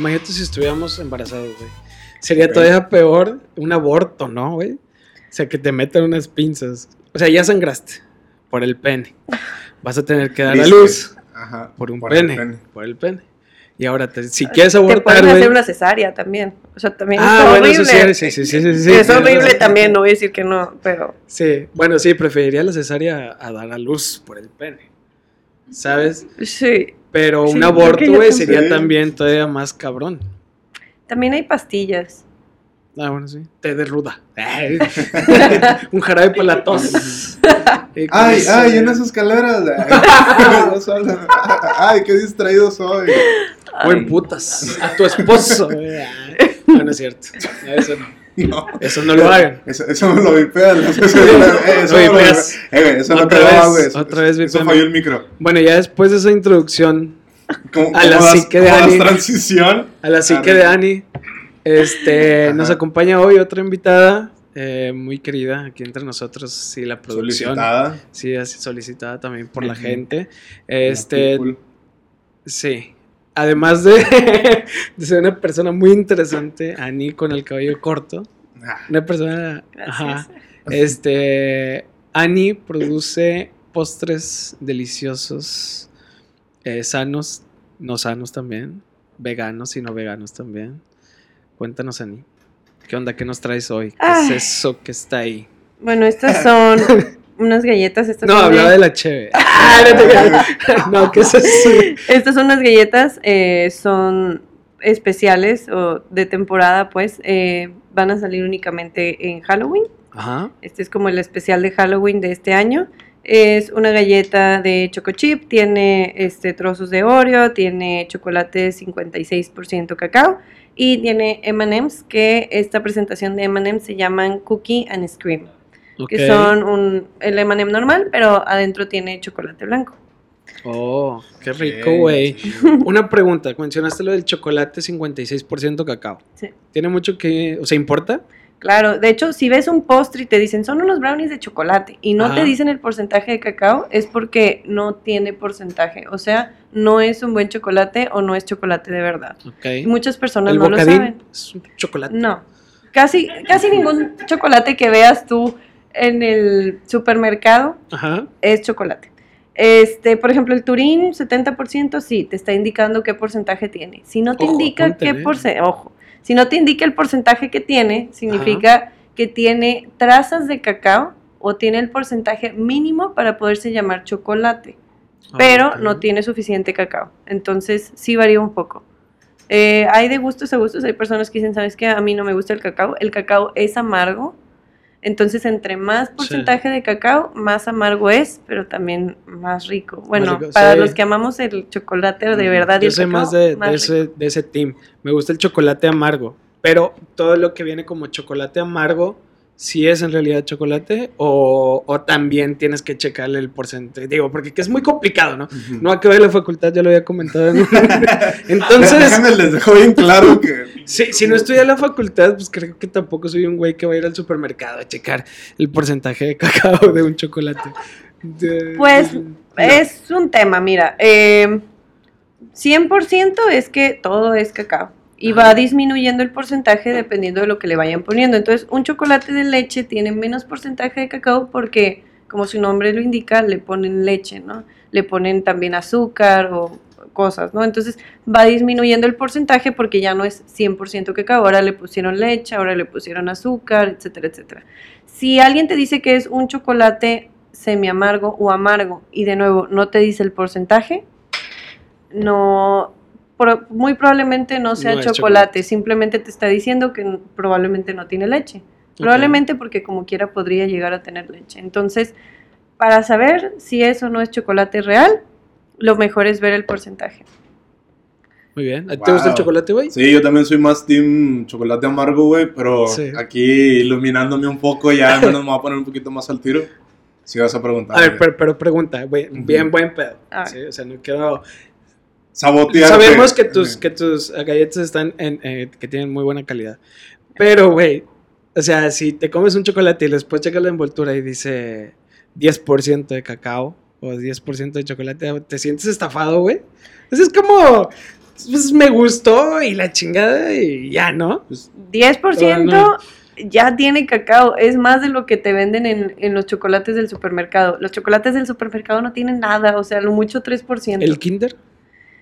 Imagínate si estuviéramos embarazados, güey. Sería todavía peor un aborto, ¿no, güey? O sea, que te metan unas pinzas. O sea, ya sangraste por el pene. Vas a tener que dar a luz Ajá, por un por pene, pene. Por el pene. Y ahora, te- si quieres Te abortar, pueden güey. hacer una cesárea también. O sea, también Ah, es bueno, horrible. eso sí, sí, sí, sí, sí, sí, es horrible también, no voy a decir que no, pero Sí, bueno, sí, preferiría la cesárea a dar a luz por el pene. ¿Sabes? sí. Pero Sí, un aborto, sería también todavía más cabrón. También hay pastillas. Ah, bueno, sí. Té de ruda. un jarabe para la tos. Ay, ay, en esas escaleras. Ay, qué distraído soy. O en putas. A tu esposo. güey. Ay, No, no es cierto. Eso no. No. Eso no lo hagan. Eso, eso me lo vipean. Eso, eso, eso, Lo eh, eso no Otra va, vez, güey. Otra vez Eso falló el micro. Bueno, ya después de esa introducción ¿Cómo, A la das- psique de Ani. transición? a la psique de Ani, este, Ajá. nos acompaña hoy otra invitada eh, muy querida aquí entre nosotros. Sí, la producción. Solicitada. Sí, así solicitada también por la gente. La Este, people. sí. Además de, de ser una persona muy interesante, Ani con el cabello corto. Ah, Una persona. Gracias. Ajá. Este. Ani produce postres deliciosos, eh, sanos, no sanos también, veganos y no veganos también. Cuéntanos, Ani. ¿Qué onda? ¿Qué nos traes hoy? ¿Qué Ay. es eso que está ahí? Bueno, estas son unas galletas. Estas No, hablaba de la cheve. Ah, no, te no, ¿qué es eso? Estas son unas galletas, eh, son especiales o de temporada, pues. eh, van a salir únicamente en Halloween. Ajá. Este es como el especial de Halloween de este año. Es una galleta de choco chip, tiene este, trozos de Oreo, tiene chocolate 56% cacao y tiene M&M's, que esta presentación de M&M's se llaman Cookie and Scream, Que son un, el M&M normal, pero adentro tiene chocolate blanco. Oh, qué rico, güey. Una pregunta. Mencionaste lo del chocolate 56% cacao. Sí. ¿Tiene mucho que. O sea, importa? Claro, de hecho, si ves un postre y te dicen son unos brownies de chocolate y no te dicen el porcentaje de cacao, es porque no tiene porcentaje. O sea, no es un buen chocolate o no es chocolate de verdad. Ok. Y muchas personas el no lo saben. es un chocolate. No. Casi, casi ningún chocolate que veas tú en el supermercado Ajá. es chocolate. Este, por ejemplo, el Turín, 70% sí, te está indicando qué porcentaje tiene. Si no te Ojo, indica qué porcentaje, ojo, si no te indica el porcentaje que tiene, significa que tiene trazas de cacao o tiene el porcentaje mínimo para poderse llamar chocolate, pero Ok. no tiene suficiente cacao. Entonces, sí varía un poco. Eh, hay de gustos a gustos, hay personas que dicen, ¿sabes qué? A mí no me gusta el cacao. El cacao es amargo, entonces entre más porcentaje de cacao, más amargo es, pero también más rico. Bueno, rico, para sí. los que amamos el chocolate de verdad Yo soy cacao, más de, de más ese, de ese team. Me gusta el chocolate amargo. Pero todo lo que viene como chocolate amargo, si es en realidad chocolate o, o también tienes que checarle el porcentaje. Digo, porque que es muy complicado, ¿no? Ujú. No acabé la facultad, ya lo había comentado. en- Entonces, Déjame les dejo bien claro que. si, si no estudié la facultad, pues creo que tampoco soy un güey que va a ir al supermercado a checar el porcentaje de cacao de un chocolate. De- Pues, no. Es un tema, mira, eh, 100% es que todo es cacao y va disminuyendo el porcentaje dependiendo de lo que le vayan poniendo. Entonces, un chocolate de leche tiene menos porcentaje de cacao porque, como su nombre lo indica, le ponen leche, ¿no? Le ponen también azúcar o cosas, ¿no? Entonces, va disminuyendo el porcentaje porque ya no es 100% cacao, ahora le pusieron leche, ahora le pusieron azúcar, etcétera, etcétera. Si alguien te dice que es un chocolate semi amargo o amargo y de nuevo no te dice el porcentaje, no pro- muy probablemente no sea No chocolate, chocolate. simplemente te está diciendo que probablemente no tiene leche. Probablemente porque como quiera podría llegar a tener leche. Entonces, para saber si eso no es chocolate real, lo mejor es ver el porcentaje. Muy bien. ¿A ti te gusta el Wow. chocolate, güey? Sí, yo también soy más team chocolate amargo, güey, pero Sí. aquí iluminándome un poco ya al menos me voy a poner un poquito más al tiro. Si vas a preguntar. A ver, pero, pero pregunta, güey, bien buen pedo. ¿sí? O sea, no quiero... Sabotear. Sabemos que tus, que tus galletas están en, eh, que tienen muy buena calidad. Pero, güey, o sea, si te comes un chocolate y después checas la envoltura y dice 10% de cacao o 10% de chocolate, ¿te sientes estafado, güey? Eso es como... pues me gustó y la chingada y ya, ¿no? Pues, 10% ya tiene cacao. Es más de lo que te venden en, en los chocolates del supermercado. Los chocolates del supermercado no tienen nada, o sea, lo mucho 3%. El Kinder.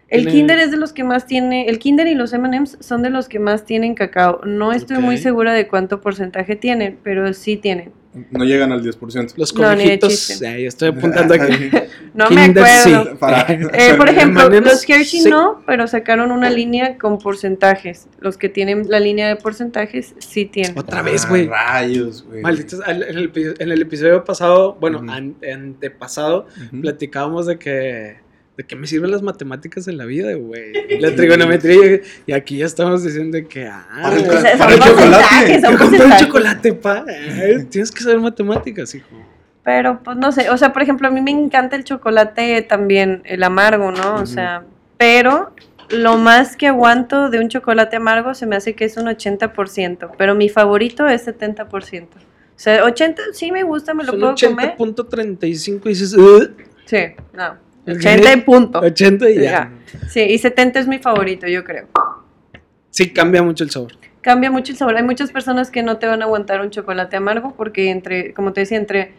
El Kinder es de los que más tiene, el Kinder y los M&M's son de los que más tienen cacao. No estoy muy segura de cuánto porcentaje tienen, pero sí tienen. no llegan al 10%. Los No, ni de conejitos. chiste. Ay, estoy apuntando aquí. No me Kinder, acuerdo. sí. Para- Eh, por ejemplo, los Hershey sí. no, pero sacaron una línea con porcentajes. Los que tienen la línea de porcentajes sí tienen. Otra vez, Ah, güey. Rayos, güey. Malditos, al- en el, epi- en el episodio pasado, bueno, Ujú. an- antepasado, platicábamos de que de qué me sirven las matemáticas en la vida, güey. La trigonometría. Y aquí ya estamos diciendo que, ah, Para el Para el chocolate. un porcentajes. chocolate, pa. Ay, Tienes que saber matemáticas, hijo. Pero, pues no sé, o sea, por ejemplo, a mí me encanta el chocolate también, el amargo, ¿no? O sea, pero lo más que aguanto de un chocolate amargo se me hace que es un 80%, pero mi favorito es 70%. O sea, 80 sí me gusta, me lo Son puedo comer. 80.35 y dices. Sí, no. Ok. 80 y punto. 80 y ya. Ya. Sí, y 70 es mi favorito, yo creo. Sí, cambia mucho el sabor. Cambia mucho el sabor. Hay muchas personas que no te van a aguantar un chocolate amargo porque entre, como te decía, entre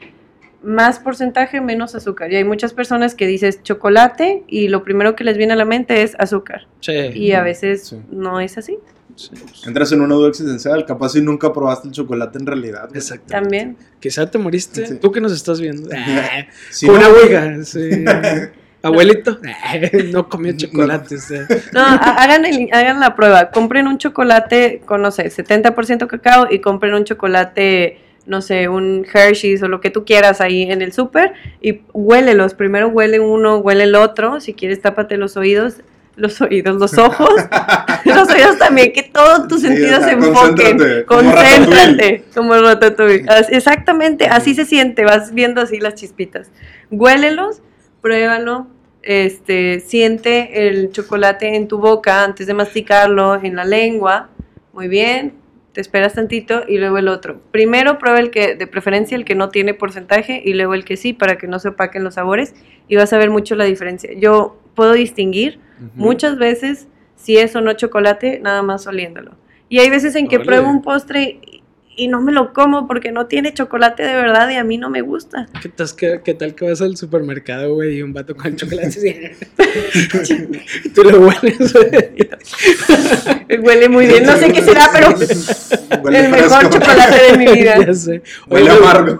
más porcentaje, menos azúcar. Y hay muchas personas que dices chocolate y lo primero que les viene a la mente es azúcar. Sí. Y a veces Sí. no es así. sí. Entras en una duda existencial. Capaz si nunca probaste el chocolate en realidad. Exacto. También. Quizá te moriste. Sí. Tú que nos estás viendo. Con no- una ouija. Abuelito. Ah, no comió chocolates. eh. No, ha- hagan, el- hagan la prueba. Compren un chocolate con, no sé, 70% cacao y compren un chocolate, no sé, un Hershey's o lo que tú quieras ahí en el súper y huélelos. Primero huele uno, huele el otro. Si quieres, tápate los oídos. Los oídos, los ojos, los oídos también, que todos tus sentidos se enfoquen. concéntrate, como Concéntrate, como el ratatouille. Exactamente, así se siente, vas viendo así las chispitas. Huélelos, pruébalo, este, siente el chocolate en tu boca antes de masticarlo, en la lengua. Muy bien, te esperas tantito y luego el otro. Primero prueba el que, de preferencia, el que no tiene porcentaje y luego el que sí, para que no se opaquen los sabores y vas a ver mucho la diferencia. Yo puedo distinguir muchas veces si es o no chocolate, nada más oliéndolo. Y hay veces en que pruebo un postre y, no me lo como porque no tiene chocolate de verdad y a mí no me gusta. ¿Qué tal, que, qué tal que vas al supermercado, güey, y un vato con chocolate? Tú lo hueles. Huele muy bien, no sé qué será, pero el mejor chocolate de mi vida. ya sé. Huele amargo.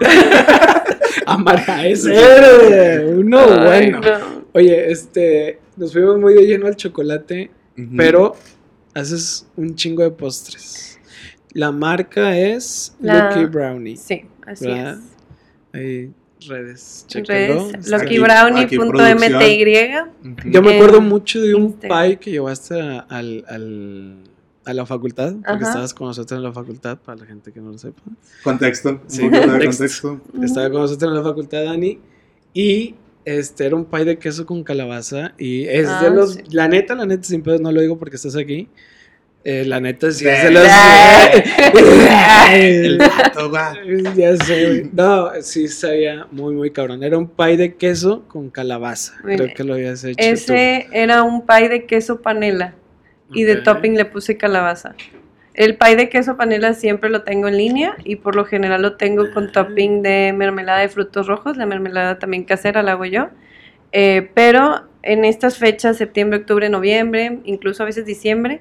Amarga ese. Uno Ay, bueno. no. Oye, este, nos fuimos muy de lleno al chocolate, pero haces un chingo de postres. La marca es La- Lucky Brownie. Sí, así ¿verdad? es. Ahí, redes, aquí. luckybrownie.mty. Yo me acuerdo mucho de un Instagram. pie que llevaste a, al, al- a la facultad, porque Ajá. estabas con nosotros en la facultad, para la gente que no lo sepa. Contexto. Sí, contexto. Estaba con nosotros en la facultad, Dani, y este era un pie de queso con calabaza, y es Ah, de los, sí. la neta, la neta, sin pedos, no lo digo porque estás aquí, eh, la neta sí es de los... El vato, ya sé, güey. No, sí sabía muy, muy cabrón. Era un pie de queso con calabaza. Muy Creo bien. que lo habías hecho Ese era un pie de queso panela y de topping le puse calabaza. El pie de queso panela siempre lo tengo en línea y por lo general lo tengo con topping de mermelada de frutos rojos. La mermelada también casera la hago yo. Eh, pero en estas fechas, septiembre, octubre, noviembre, incluso a veces diciembre,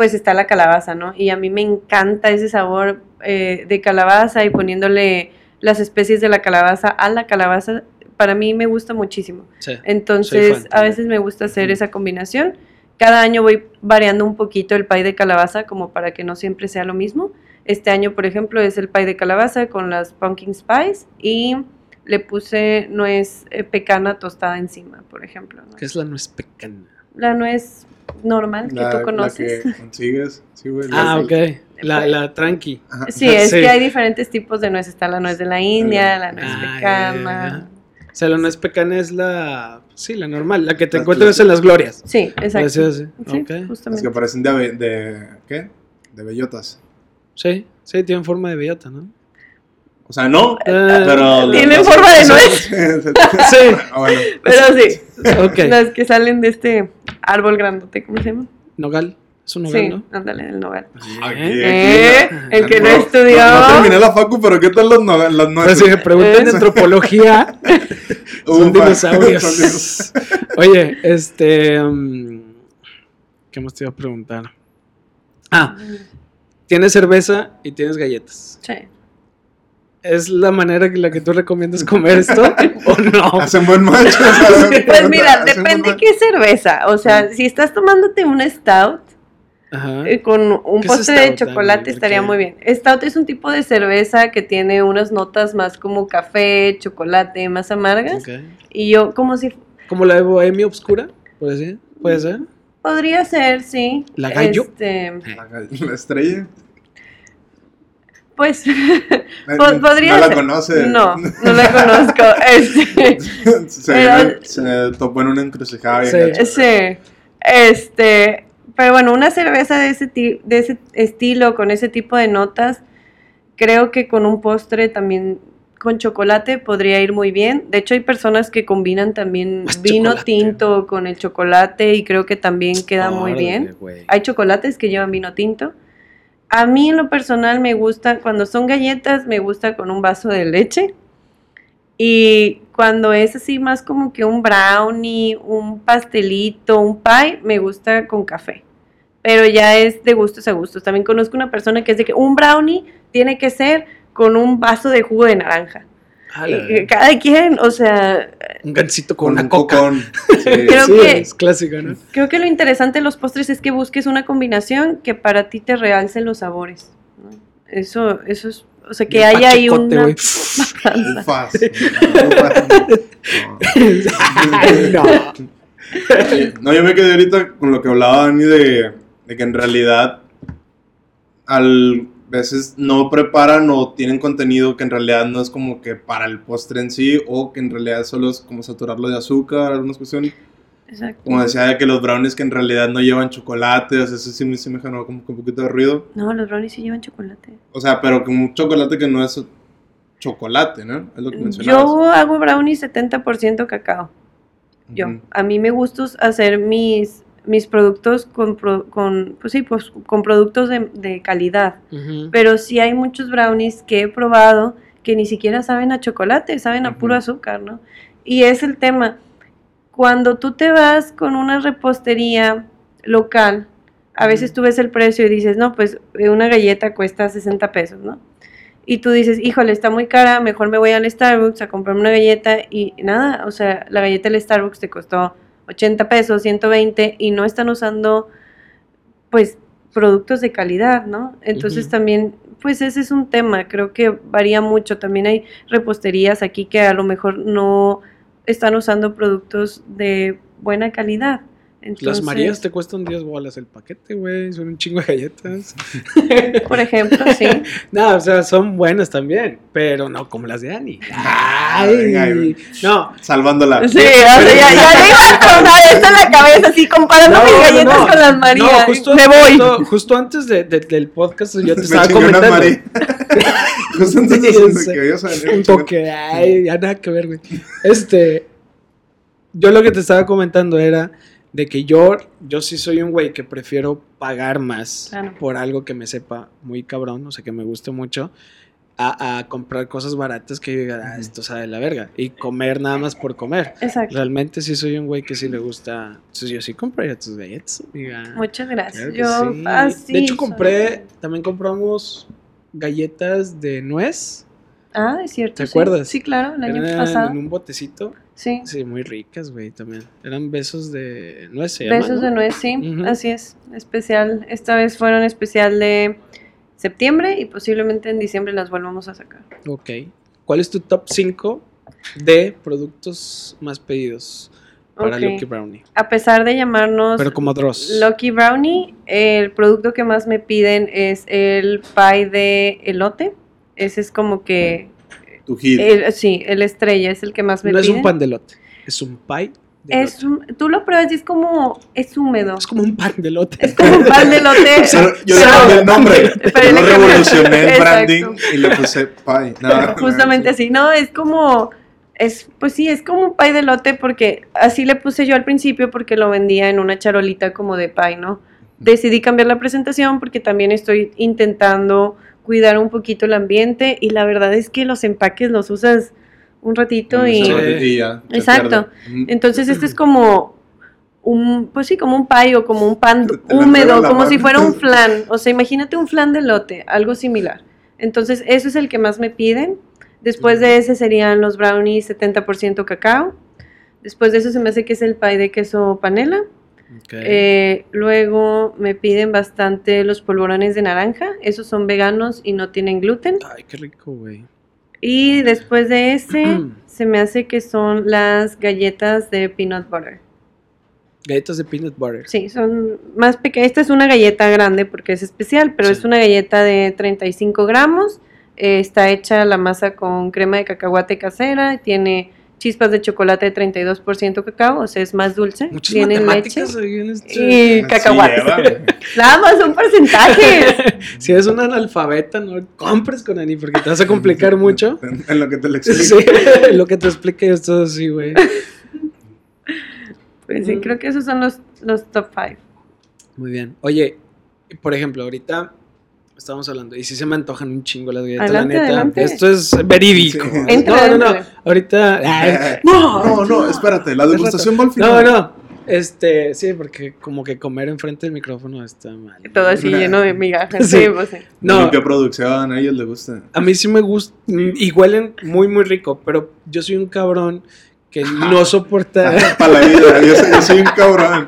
pues está la calabaza, ¿no? Y a mí me encanta ese sabor eh, de calabaza y poniéndole las especies de la calabaza a la calabaza. Para mí me gusta muchísimo. Sí. Entonces, a veces me gusta hacer esa combinación. Cada año voy variando un poquito el pie de calabaza como para que no siempre sea lo mismo. Este año, por ejemplo, es el pie de calabaza con las pumpkin spice y le puse nuez eh, pecana tostada encima, por ejemplo. ¿no? ¿Qué es la nuez pecana? La nuez normal que La- tú la conoces. que consigues. Sí, güey. Ah, la- ok. La, la tranqui. Ajá. Sí, es Sí. que hay diferentes tipos de nuez. Está la nuez de la India, la nuez Ah, pecana. O sea, la nuez pecana es la. Sí, la normal, la que te La encuentras en las glorias. Sí, exacto. Así, así. Sí. Las justamente. que parecen de, de. ¿Qué? De bellotas. Sí, sí, tienen forma de bellota, ¿no? O sea, no. Eh, Pero. Tienen las- forma de nuez. sí. Ah, bueno. Pero sí. Ok. Las que salen de este árbol grandote, ¿cómo se llama? Nogal. Es un nogal, Sí, ¿no? ándale, el nogal. Aquí, ¿Eh? aquí. El que no No, estudió. No, no terminé la facu, pero ¿qué tal los, no, las Pues nueces? si me preguntan Eh. antropología, son dinosaurios. son dinosaurios. Oye, este. um, ¿Qué más te iba a preguntar? Ah, tienes cerveza y tienes galletas. Sí. ¿Es la manera en la que tú recomiendas comer esto o no? Hacen buen match. o sea, Pues mira, depende qué cerveza. O sea, si estás tomándote una stout Ajá. eh, con un ¿Qué es postre de chocolate estaría muy bien. Stout es un tipo de cerveza que tiene unas notas más como café, chocolate, más amargas. Y yo como si Como la de Bohemia Obscura, ¿puede ser? ¿Puede ser? podría ser, sí. ¿La gallo? Este, La, la estrella. Pues Po- podría no la ser. conoce. no, no la conozco. Este, se, Pero- se topó en una encrucijada. bien Sí. gacho. Sí, este, pero bueno, una cerveza de ese, ti- de ese estilo, con ese tipo de notas, creo que con un postre también con chocolate podría ir muy bien. De hecho, hay personas que combinan también Más vino chocolate. tinto con el chocolate y creo que también queda muy bien. Hay chocolates que llevan vino tinto. A mí en lo personal me gusta, cuando son galletas, me gusta con un vaso de leche. Y cuando es así más como que un brownie, un pastelito, un pie, me gusta con café. Pero ya es de gustos a gustos. También conozco una persona que es de que un brownie tiene que ser con un vaso de jugo de naranja. Cada quien, o sea, Un gancito con, Con una un coca. cocón. Sí. Creo sí, que- es clásico, ¿no? Creo que lo interesante de los postres es que busques una combinación que para ti te realce los sabores. ¿no? Eso, eso es, o sea, que haya ahí una. Ufas. no. No, yo me quedé ahorita con lo que hablaba Dani de, de que en realidad al veces no preparan o tienen contenido que en realidad no es como que para el postre en sí o que en realidad solo es como saturarlo de azúcar, algunas cuestiones. Exacto. Como decía de que los brownies que en realidad no llevan chocolate, o sea, eso sí me, sí me generó como que un poquito de ruido. No, los brownies sí llevan chocolate. O sea, pero con un chocolate que no es chocolate, ¿no? Es lo que mencionabas. Yo hago brownies 70% cacao. Yo. Ujú. A mí me gusta hacer mis, mis productos con, pro- con, pues sí, pues, con productos de, de calidad. Pero sí hay muchos brownies que he probado que ni siquiera saben a chocolate, saben a puro azúcar, ¿no? Y es el tema. Cuando tú te vas con una repostería local, a veces tú ves el precio y dices, no, pues eh, una galleta cuesta 60 pesos, ¿no? Y tú dices, híjole, está muy cara, mejor me voy al Starbucks a comprarme una galleta y nada, o sea, la galleta del Starbucks te costó 80 pesos, 120 y no están usando, pues, productos de calidad, ¿no? Entonces también, pues ese es un tema, creo que varía mucho. También hay reposterías aquí que a lo mejor no están usando productos de buena calidad. Entonces, Las Marías te cuestan 10 bolas el paquete, güey. Son un chingo de galletas. por ejemplo, sí. No, o sea, son buenas también, pero no como las de Annie. Ay, güey. no, Salvándola. Sí, o sea, ya, ya le iba a sonar esto en la cabeza, así comparando No, mis galletas no. con las Marías. no, justo, Me voy. Justo, justo antes de- de- del podcast yo te Me estaba comentando. María. Justo antes Sí, de yo que ibas a venir, Un toque, ay, ya nada que ver, güey. Este, yo lo que te estaba comentando era de que yo, yo sí soy un güey que prefiero pagar más Claro. por algo que me sepa muy cabrón, o sea, que me guste mucho, a, a comprar cosas baratas que yo diga, ah, esto sabe la verga, y comer nada más por comer. Exacto. Realmente sí soy un güey que sí le gusta, entonces yo sí compraría tus galletas. Muchas gracias. Claro Yo, sí. así de hecho soy. compré, también compramos galletas de nuez. Ah, es cierto. ¿Te sí. acuerdas? Sí, claro, el año pasado. en un botecito. Sí. Sí, muy ricas, güey, también. Eran besos de nuez, se Besos de nuez, sí, así es. Especial. Esta vez fueron especial de septiembre y posiblemente en diciembre las volvamos a sacar. Ok. ¿Cuál es tu top 5 de productos más pedidos para. Lucky Brownie? A pesar de llamarnos Pero como Dross. Lucky Brownie, el producto que más me piden es el pie de elote. Ese es como que, Tu hit. el- sí, el estrella es el que más me No es un pan de lote, es un pie de Es un- tú lo pruebas y es como, es húmedo. Es como un pan de lote. Es como un pan de. Solo- yo le cambié el nombre. pero Yo lo revolucioné el branding y le puse pie. No, Justamente así, ¿no? Es como Es, pues sí, es como un pie de lote porque así le puse yo al principio porque lo vendía en una charolita como de pie, ¿no? Decidí cambiar la presentación porque también estoy intentando cuidar un poquito el ambiente y la verdad es que los empaques los usas un ratito y... Sí. y ya, se Exacto. Ujú. Entonces este es como un, pues sí, como un pie o como un pan húmedo, como si fuera un flan. O sea, imagínate un flan de lote, algo similar. Entonces, eso es el que más me piden. Después de ese serían los brownies 70% cacao. Después de eso se me hace que es el pie de queso panela. Eh, luego me piden bastante los polvorones de naranja. Esos son veganos y no tienen gluten. Ay, qué rico, güey. Y después de ese se me hace que son las galletas de peanut butter. Galletas de peanut butter. Sí, son más pequeñas. Esta es una galleta grande porque es especial, pero Sí. es una galleta de 35 gramos. Eh, está hecha la masa con crema de cacahuate casera. Tiene chispas de chocolate de 32% cacao, o sea, es más dulce. Muchas Tiene leche en este- y cacahuates. Nada más son porcentajes. Si eres un analfabeta, no compres con Ani porque te vas a complicar mucho. En, en lo que te lo explico. Sí, lo que te explique esto así, güey. Pues sí, creo que esos son los, los top 5. Muy bien. Oye, por ejemplo, ahorita estamos hablando, y si se me antojan un chingo las galletas, Adelante, la neta. adelante. Esto es verídico. Sí. Entra, no, no, no. Ahorita. ay, No, no, no, espérate, la degustación va al no, final. no. Este, sí, porque como que comer enfrente del micrófono está mal. Todo así lleno de migajas. Sí. Sí, pues sí. No, Limpia producción, a ellos les gusta. a mí sí me gusta, y huelen muy, muy rico, pero yo soy un cabrón que no soporta. Para la vida, yo soy, yo soy un cabrón.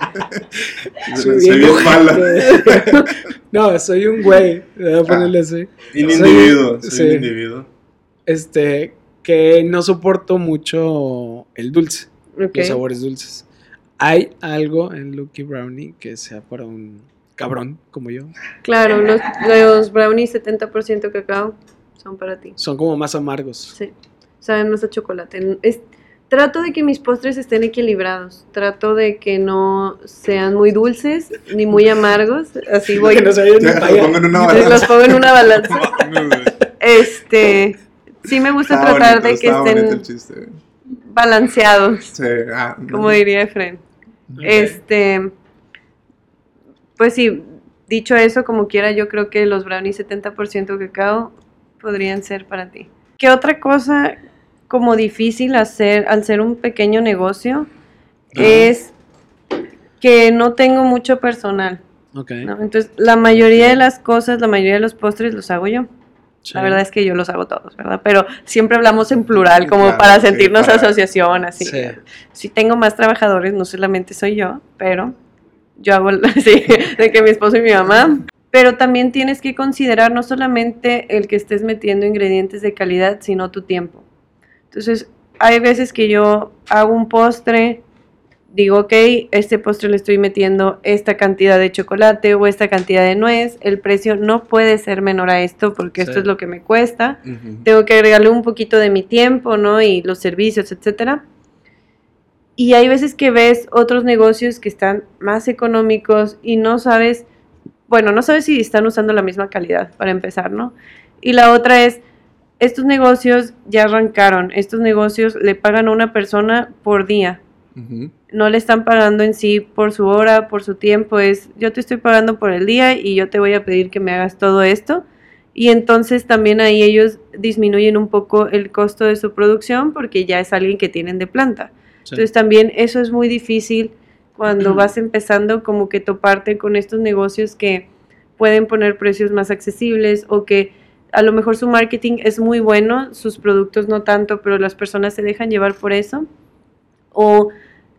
soy, bien ojete. mala. no, soy un güey. Voy a ponerle así. Un Soy- individuo, soy un individuo. Este, que no soporto mucho el dulce, los sabores dulces. ¿Hay algo en Lucky Brownie que sea para un cabrón como yo? Claro, los, los brownies 70% cacao son para ti. Son como más amargos. Sí, saben más a chocolate. Es, trato de que mis postres estén equilibrados. Trato de que no sean muy dulces ni muy amargos. Así voy. Que no se vayan Ya, ni para lo allá. pongo en una balanza. los pongo en una balanza. Este, sí me gusta tratar bonito, de que estén chiste, balanceados, Sí, ah, como diría Efren. Este, pues sí, dicho eso, como quiera, yo creo que los brownies 70% cacao podrían ser para ti. ¿Qué otra cosa como difícil hacer al ser un pequeño negocio Ajá. es que no tengo mucho personal? Ok. ¿no? Entonces, la mayoría de las cosas, la mayoría de los postres los hago yo. Sí. La verdad es que yo los hago todos, ¿verdad? Pero siempre hablamos en plural, como Claro, para sí, sentirnos para- asociación, así. Sí. Sí tengo más trabajadores, no solamente soy yo, pero yo hago sí, de que mi esposo y mi mamá. Pero también tienes que considerar no solamente el que estés metiendo ingredientes de calidad, sino tu tiempo. Entonces, hay veces que yo hago un postre, digo, ok, este postre le estoy metiendo esta cantidad de chocolate o esta cantidad de nuez, el precio no puede ser menor a esto porque esto Sí. es lo que me cuesta Ujú. tengo que agregarle un poquito de mi tiempo, ¿no? Y los servicios, etcétera. Y hay veces que ves otros negocios que están más económicos y no sabes, bueno, no sabes si están usando la misma calidad, para empezar, ¿no? Y la otra es, estos negocios ya arrancaron, estos negocios le pagan a una persona por día, no le están pagando en sí por su hora, por su tiempo, es yo te estoy pagando por el día y yo te voy a pedir que me hagas todo esto. Y entonces también ahí ellos disminuyen un poco el costo de su producción porque ya es alguien que tienen de planta. Sí. Entonces también eso es muy difícil cuando vas empezando como que toparte con estos negocios que pueden poner precios más accesibles o que a lo mejor su marketing es muy bueno, sus productos no tanto, pero las personas se dejan llevar por eso. O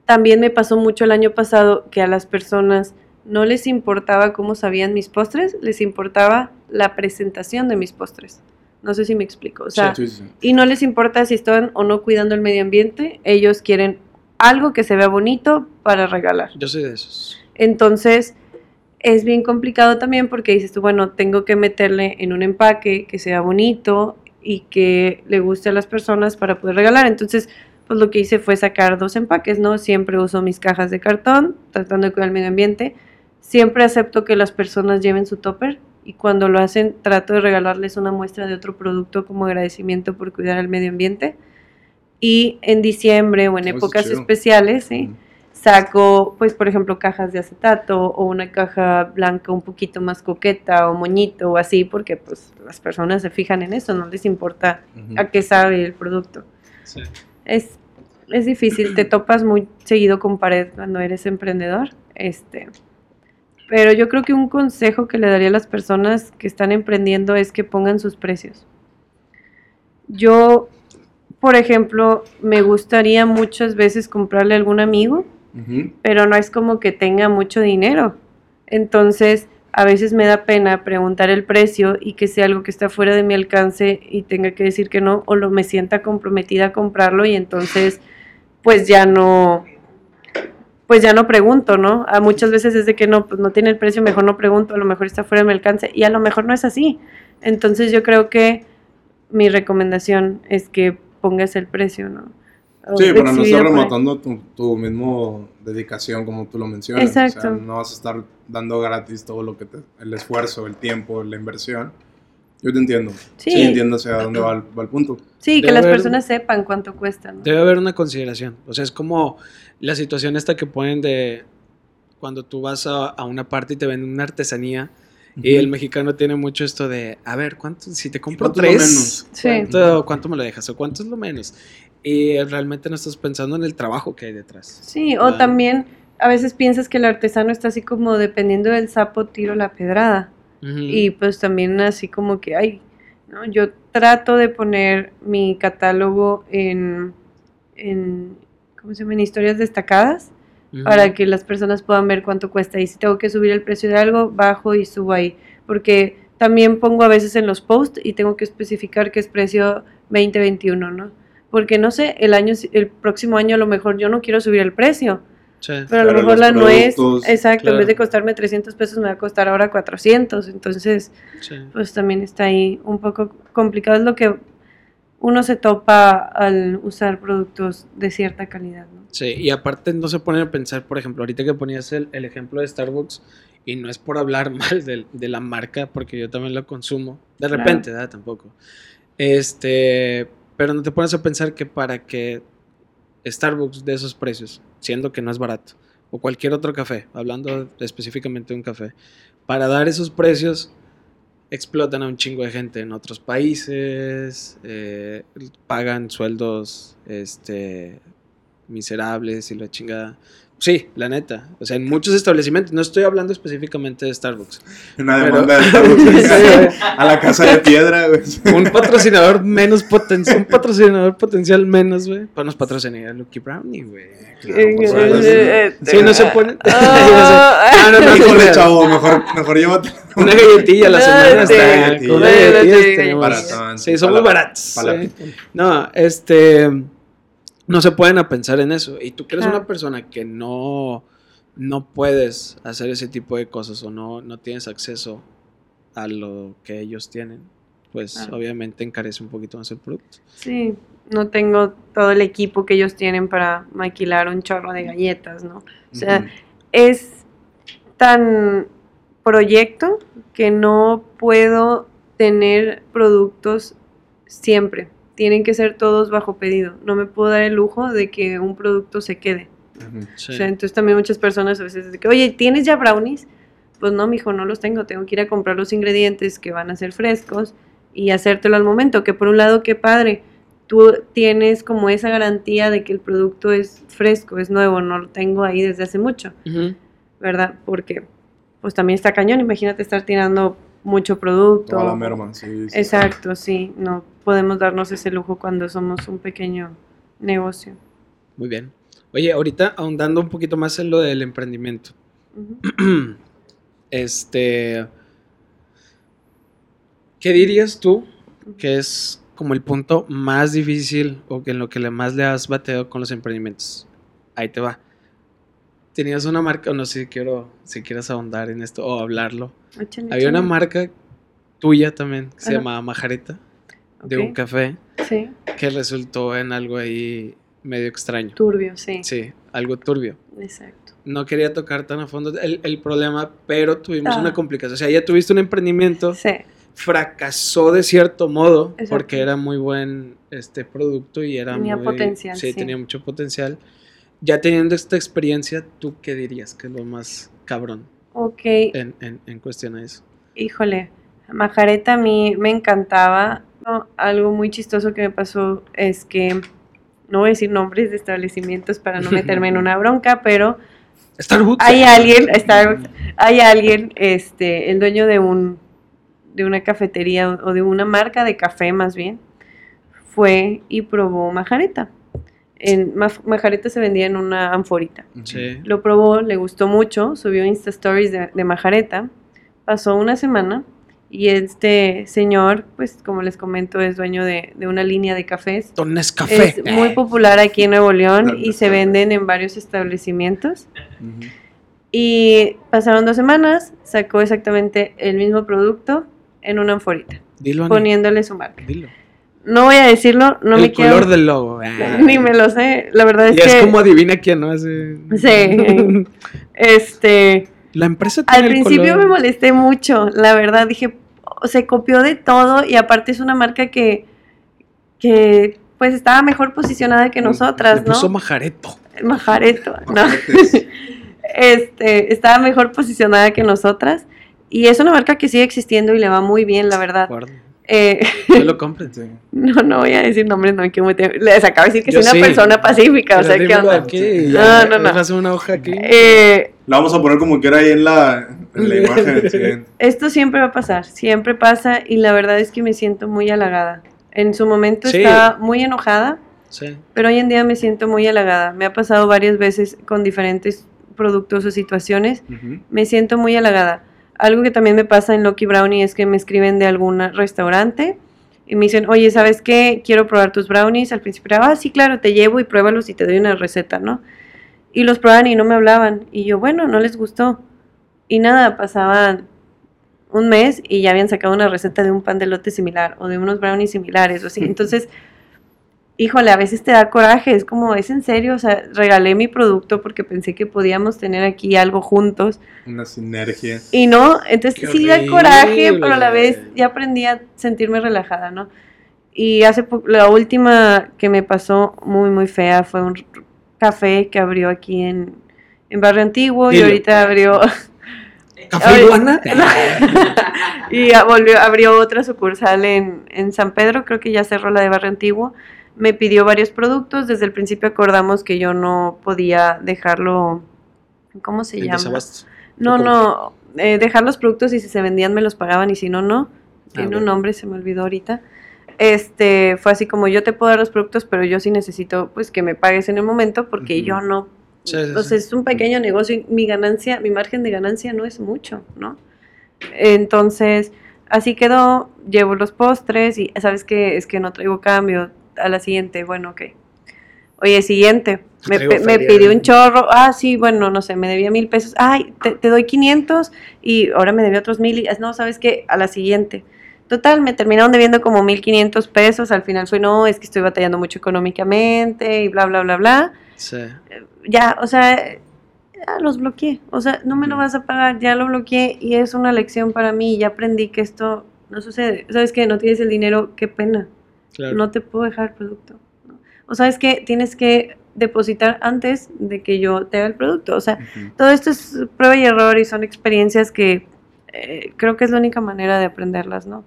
también me pasó mucho el año pasado que a las personas no les importaba cómo sabían mis postres, les importaba la presentación de mis postres. No sé si me explico. O sea, Sí, sí, sí. y no les importa si están o no cuidando el medio ambiente, ellos quieren algo que se vea bonito para regalar. Yo soy de esos. Entonces, es bien complicado también porque dices tú, bueno, tengo que meterle en un empaque que sea bonito y que le guste a las personas para poder regalar. Entonces, pues lo que hice fue sacar dos empaques, ¿no? Siempre uso mis cajas de cartón, tratando de cuidar el medio ambiente. Siempre acepto que las personas lleven su topper y cuando lo hacen trato de regalarles una muestra de otro producto como agradecimiento por cuidar el medio ambiente. y en diciembre o en épocas especiales, ¿sí? Mm. Saco, pues, por ejemplo, cajas de acetato o una caja blanca un poquito más coqueta o moñito o así, porque pues las personas se fijan en eso, no les importa a qué sabe el producto. Sí. Es, es difícil, te topas muy seguido con pared cuando eres emprendedor. Este, pero yo creo que un consejo que le daría a las personas que están emprendiendo es que pongan sus precios. Yo, por ejemplo, me gustaría muchas veces comprarle a algún amigo, Pero no es como que tenga mucho dinero. Entonces, a veces me da pena preguntar el precio y que sea algo que está fuera de mi alcance y tenga que decir que no, o lo me sienta comprometida a comprarlo y entonces, pues ya no, pues ya no pregunto, ¿no? A muchas veces es de que no, pues no tiene el precio, mejor no pregunto, a lo mejor está fuera de mi alcance y a lo mejor no es así. Entonces yo creo que mi recomendación es que pongas el precio, ¿no? Sí, para no ahí. rematando tu, tu mismo dedicación como tú lo mencionas. O sea, Exacto. no vas a estar dando gratis todo lo que te, el esfuerzo, el tiempo, la inversión. Yo te entiendo. Sí. Sí, entiendo hacia dónde va el, va el punto. Sí, que Debe las haber- personas sepan cuánto cuesta, ¿no? Debe haber una consideración. O sea, es como la situación esta que ponen de cuando tú vas a, a una parte y te venden una artesanía. Y el mexicano tiene mucho esto de, a ver, ¿cuánto? Si te compro ¿Cuánto es lo tres, menos? Sí. ¿cuánto, cuánto me lo dejas? ¿O cuánto es lo menos? Y realmente no estás pensando en el trabajo que hay detrás. Sí, o también a veces piensas que el artesano está así como dependiendo del sapo tiro la pedrada. Y pues también así como que, ay, ¿no? Yo trato de poner mi catálogo en, en ¿cómo se llama? En historias destacadas para que las personas puedan ver cuánto cuesta. Y si tengo que subir el precio de algo, bajo y subo ahí. Porque también pongo a veces en los posts y tengo que especificar que es precio 2021, ¿no? Porque no sé, el año, el próximo año a lo mejor yo no quiero subir el precio, Sí. pero a lo mejor la nuez, exacto, en claro. vez de costarme 300 pesos me va a costar ahora 400. Entonces, sí. pues también está ahí un poco complicado. Es lo que uno se topa al usar productos de cierta calidad, ¿no? Sí, y aparte no se ponen a pensar, por ejemplo, ahorita que ponías el, el ejemplo de Starbucks, y no es por hablar mal del- de, la marca, porque yo también lo consumo, de Claro. repente, ¿verdad? Tampoco. Este, pero no te pones a pensar que para que Starbucks de esos precios, siendo que no es barato, o cualquier otro café, hablando específicamente de un café, para dar esos precios explotan a un chingo de gente en otros países, eh, pagan sueldos este, miserables y la chingada. Sí, la neta. O sea, en muchos establecimientos, no estoy hablando específicamente de Starbucks. Una Pero- demanda de Starbucks Sí, a la casa de piedra, güey. un patrocinador menos potencial, un patrocinador potencial menos, güey. Pues nos patrocinaría Lucky Brownie, güey. Eh, Sí, no se ponen. Ah, Ah, no, no, Híjole, chavo, mejor, mejor llévate. Una galletilla a la semana está. una galletilla Baratón, Sí, para la- baratos. para. No, este. No se pueden a pensar en eso. Y tú que eres Claro. una persona que no, no puedes hacer ese tipo de cosas o no, no tienes acceso a lo que ellos tienen, pues Claro. obviamente encarece un poquito más el producto. Sí, no tengo todo el equipo que ellos tienen para maquilar un chorro de galletas, ¿no? O sea, es tan proyecto que no puedo tener productos siempre. Tienen que ser todos bajo pedido. No me puedo dar el lujo de que un producto se quede. Ujú. Sí. O sea, entonces también muchas personas a veces de que, oye, ¿tienes ya brownies? Pues no, mijo, no los tengo. Tengo que ir a comprar los ingredientes que van a ser frescos y hacértelo al momento. Que por un lado, qué padre. Tú tienes como esa garantía de que el producto es fresco, es nuevo, no lo tengo ahí desde hace mucho. ¿verdad? Porque pues también está cañón. Imagínate estar tirando mucho producto. Toda la merma, sí. sí. Exacto, sí. No podemos darnos ese lujo cuando somos un pequeño negocio. Muy bien. Oye, ahorita ahondando un poquito más en lo del emprendimiento. Este. ¿Qué dirías tú que es como el punto más difícil o que en lo que le más le has bateado con los emprendimientos? Ahí te va. Tenías una marca, o no sé si quiero, si quieres ahondar en esto o hablarlo. Había una marca tuya también que se llamaba Majareta, de un café, Sí, que resultó en algo ahí medio extraño. turbio, sí. Sí, algo turbio. Exacto. No quería tocar tan a fondo el, el problema, pero tuvimos Ah. una complicación. O sea, ya tuviste un emprendimiento, Sí, fracasó de cierto modo Exacto. porque era muy buen este producto y era Tenía muy- potencial, Sí, sí. tenía mucho potencial. Ya teniendo esta experiencia, ¿tú qué dirías que es lo más cabrón Ok, en, en, en cuestión a eso? híjole, Majareta a mí me encantaba. Algo muy chistoso que me pasó es que, no voy a decir nombres de establecimientos para no meterme en una bronca, pero Starbucks. hay alguien, Starbucks, hay alguien, este, el dueño de un de una cafetería o de una marca de café más bien, fue y probó majareta. En, ma- majareta se vendía en una anforita. Sí. Lo probó, le gustó mucho, subió Insta Stories de, de majareta. Pasó una semana y este señor, pues como les comento, es dueño de, de una línea de cafés. Don Nescafé. Es muy popular aquí en Nuevo León y se venden en varios establecimientos. Y pasaron dos semanas, sacó exactamente el mismo producto en una anforita, Dilo, poniéndole su marca. dilo. No voy a decirlo, no el me quiero... color del logo. ah. Ni me lo sé, la verdad es Y es que... como adivina quién, ¿no? Así- Sí. Este... La empresa tiene Al el principio color. me molesté mucho, la verdad, dije, "Oh, se copió de todo y aparte es una marca que, que pues estaba mejor posicionada que nosotras, Le puso ¿no? majareto. Majareto, ¿no? Este, estaba mejor posicionada que nosotras y es una marca que sigue existiendo y le va muy bien, la verdad. Guarda. Eh, Que lo compren. Sí. no, no voy a decir nombres, no hay que meter, les acabo de decir que Yo soy una sí. persona pacífica, o sea, ¿qué dímelo onda? aquí y ya, No, no, no. les vas a hacer una hoja aquí. Eh, La vamos a poner como quiera ahí en la, en la imagen. sí. Esto siempre va a pasar, siempre pasa y la verdad es que me siento muy halagada. En su momento Sí. estaba muy enojada, Sí. pero hoy en día me siento muy halagada. Me ha pasado varias veces con diferentes productos o situaciones. Me siento muy halagada. Algo que también me pasa en Lucky Brownie es que me escriben de algún restaurante y me dicen, oye, ¿sabes qué? Quiero probar tus brownies. Al principio era, ah, sí, claro, te llevo y pruébalos y te doy una receta, ¿no? Y los probaban y no me hablaban. Y yo, bueno, no les gustó. Y nada, pasaban un mes y ya habían sacado una receta de un pan de lote similar o de unos brownies similares o así. Entonces, híjole, a veces te da coraje, es como, es en serio, o sea, regalé mi producto porque pensé que podíamos tener aquí algo juntos Una sinergia. y no, entonces Qué sí da coraje, pero a la vez ya aprendí a sentirme relajada, ¿no? Y hace la última que me pasó muy, muy fea fue un café que abrió aquí en, en Barrio Antiguo y ahorita abrió... ¿Café iguana? y volvió, abrió otra sucursal en, en San Pedro, creo que ya cerró la de Barrio Antiguo. Me pidió varios productos, desde el principio acordamos que yo no podía dejarlo, ¿cómo se llama? No, no, eh, dejar los productos y si se vendían me los pagaban y si no, no. Tiene un nombre, se me olvidó ahorita. Este, fue así como yo te puedo dar los productos, pero yo sí necesito pues que me pagues en el momento porque yo no, Sí, sea, es un pequeño negocio y mi ganancia, mi margen de ganancia no es mucho, ¿no? Entonces, así quedó, llevo los postres y sabes que es que no traigo cambio a la siguiente, bueno, ok. Oye, siguiente, me, me pidió un chorro, ah, sí, bueno, no sé, me debía mil pesos, ay, te, te doy 500 y ahora me debía otros mil y no, ¿sabes qué? A la siguiente. Total, me terminaron debiendo como 1500 pesos, al final fue, no, es que estoy batallando mucho económicamente y bla, bla, bla, bla Sí. ya, o sea, ya los bloqueé. O sea, no me lo vas a pagar, ya lo bloqueé y es una lección para mí. Ya aprendí que esto no sucede. ¿Sabes qué? No tienes el dinero, qué pena. Claro. No te puedo dejar el producto. ¿no? O sabes que tienes que depositar antes de que yo te haga el producto. O sea, todo esto es prueba y error y son experiencias que eh, creo que es la única manera de aprenderlas, ¿no?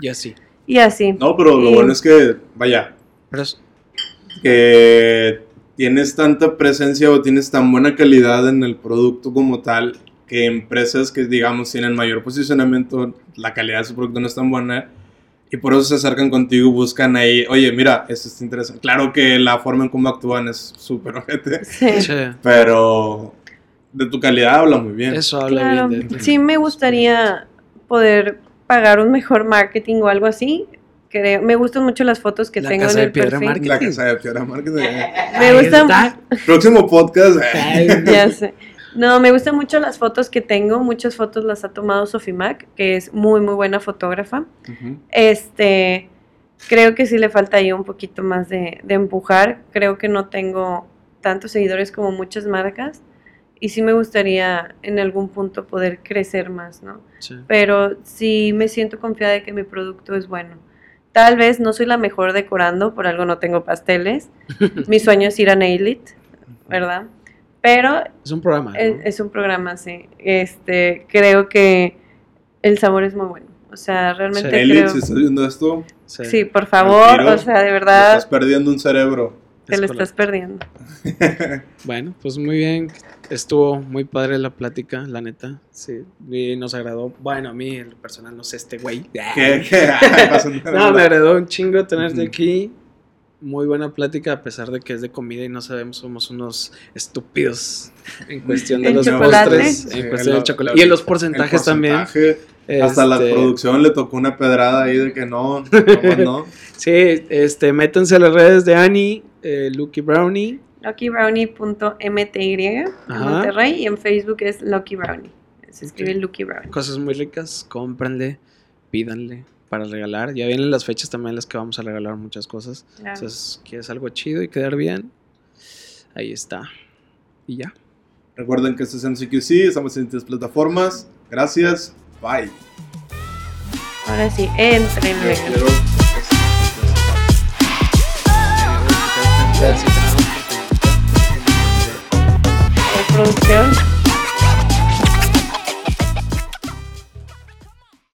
Y así. Y así. No, pero lo Y- bueno es que, vaya, Pero es- que tienes tanta presencia o tienes tan buena calidad en el producto como tal que empresas que digamos tienen mayor posicionamiento, la calidad de su producto no es tan buena y por eso se acercan contigo buscan ahí, oye, mira, esto está interesante. Claro que la forma en cómo actúan es súper ojete, Sí. Sí. pero de tu calidad habla muy bien. Eso habla Claro, bien de sí me gustaría poder pagar un mejor marketing o algo así. Creo, me gustan mucho las fotos que La tengo Casa en de el Piedra perfil. Marketing. La casa de Piedra Marketing. Me Ahí gusta. Próximo podcast. eh. Ay, ya sé. No, me gustan mucho las fotos que tengo. Muchas fotos las ha tomado Sofimac, que es muy, muy buena fotógrafa. Este, creo que sí le falta ahí un poquito más de, de empujar. Creo que no tengo tantos seguidores como muchas marcas. y sí me gustaría en algún punto poder crecer más, ¿no? Sí. Pero sí me siento confiada de que mi producto es bueno. Tal vez no soy la mejor decorando, por algo no tengo pasteles. Mi sueño es ir a Nail It, ¿verdad? Pero Es un programa. ¿no? es, es un programa, sí. Este, creo que el sabor es muy bueno. O sea, realmente Sí. Creo... si estás viendo esto, Sí. Sí, por favor, o sea, de te verdad, estás perdiendo un cerebro. te Es lo correcto. estás perdiendo. Bueno, pues muy bien. Estuvo muy padre la plática, la neta. Sí. Y nos agradó. Bueno, a mí, el personal, no sé, este güey. No, me agradó un chingo tenerte Ujú. aquí. Muy buena plática, a pesar de que es de comida y no sabemos, somos unos estúpidos en cuestión de ¿En los chocolate? postres, Sí, en cuestión del chocolate. Y en los porcentajes también. Hasta la Este, producción le tocó una pedrada ahí de que no, no, no. Sí, este, métanse a las redes de Annie, eh, Lucky Brownie. LuckyBrownie.mty. Monterrey y en Facebook es Lucky Brownie. Se escribe. Lucky Brownie. Cosas muy ricas, cómpranle, pídanle para regalar. Ya vienen las fechas también en las que vamos a regalar muchas cosas. Claro. Entonces, quieres algo chido y quedar bien, ahí está. Y ya. Recuerden que esto es MCQC, estamos en distintas plataformas. Gracias, bye. Ahora sí, La producción.